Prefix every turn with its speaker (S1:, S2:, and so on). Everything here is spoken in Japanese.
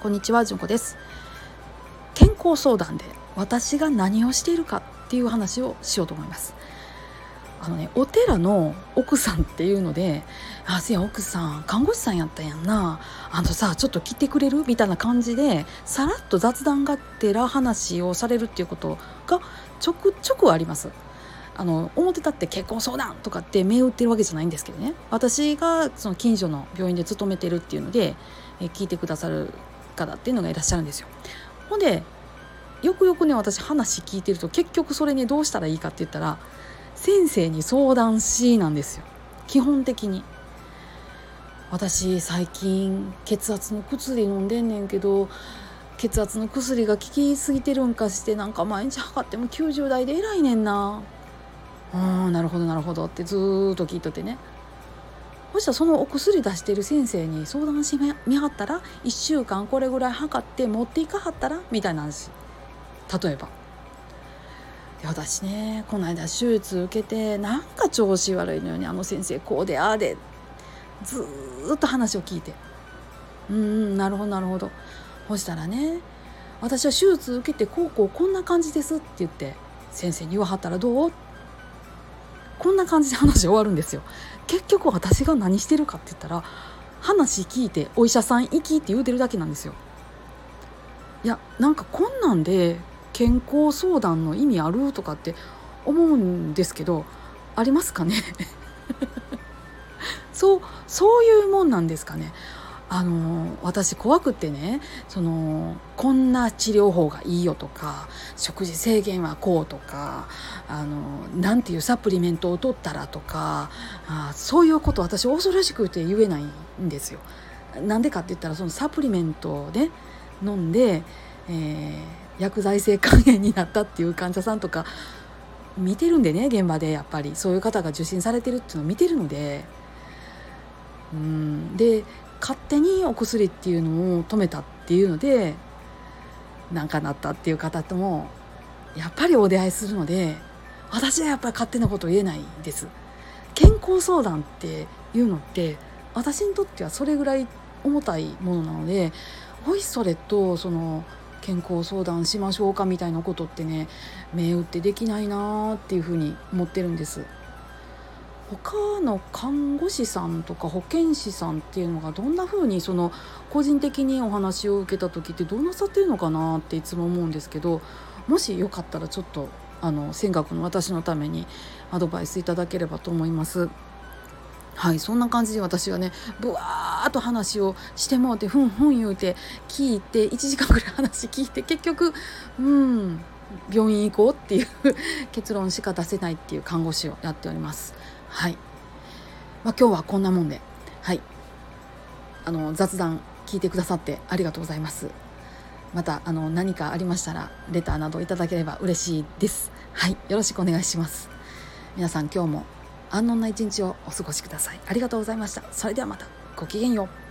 S1: こんにちはじゅんこです健康相談で私が何をしているかっていう話をしようと思いますあのねお寺の奥さんっていうので「あせや奥さん看護師さんやったやんなあのさちょっと来てくれる?」みたいな感じでさらっと雑談がてら話をされるっていうことがちょくちょくあります。あの表立って結婚相談とかって銘打ってるわけじゃないんですけどね私がその近所の病院で勤めてるっていうのでえ聞いてくださる方っていうのがいらっしゃるんですよ。ほんでよくよくね私話聞いてると結局それねどうしたらいいかって言ったら先生に相談しなんですよ基本的に。私最近血圧の薬飲んでんねんけど血圧の薬が効きすぎてるんかしてなんか毎日測っても90代で偉いねんな。うんなるほどなるほどってずっと聞いとってねそしそのお薬出してる先生に相談しみはったら1週間これぐらい測って持っていかはったらみたいな話例えば。私ねこの間手術受けてなんか調子悪いのよね。あの先生こうでああで。ずっと話を聞いて。うんうんなるほどなるほど。そしたらね私は手術受けてこうこうこんな感じですって言って先生に言わはったらどう？こんな感じで話終わるんですよ。結局私が何してるかって言ったら話聞いてお医者さん行きって言うてるだけなんですよ。いやなんかこんなんで健康相談の意味あるとかって思うんですけどありますかね？そうそういうもんなんですかね？あの私怖くってねそのこんな治療法がいいよとか食事制限はこうとかあのなんていうサプリメントを取ったらとかあそういうこと私恐ろしくて言えないんですよ。なんでかって言ったらそのサプリメントをね飲んで、えー、薬剤性肝炎になったっていう患者さんとか見てるんでね現場でやっぱりそういう方が受診されてるっていうのを見てるので。うんで勝手にお薬っていうのを止めたっていうので何かなったっていう方ともやっぱりお出会いするので私はやっぱり勝手なこと言えないです健康相談っていうのって私にとってはそれぐらい重たいものなのでおいそれとその健康相談しましょうかみたいなことってね目打ってできないなーっていうふうに思ってるんです。他の看護師さんとか保健師さんっていうのがどんな風にその個人的にお話を受けた時ってどうなさってるのかなっていつも思うんですけどもしよかったらちょっとあの尖閣の私のためにアドバイスいただければと思います。はいそんな感じで私はねぶわーっと話をしてもうてふんふん言うて聞いて1時間ぐらい話聞いて結局うん病院行こうっていう結論しか出せないっていう看護師をやっております。はい、まあ、今日はこんなもんで、はい、あの雑談聞いてくださってありがとうございます。またあの何かありましたらレターなどいただければ嬉しいです。はい、よろしくお願いします。皆さん今日も安穏な一日をお過ごしください。ありがとうございました。それではまたごきげんよう。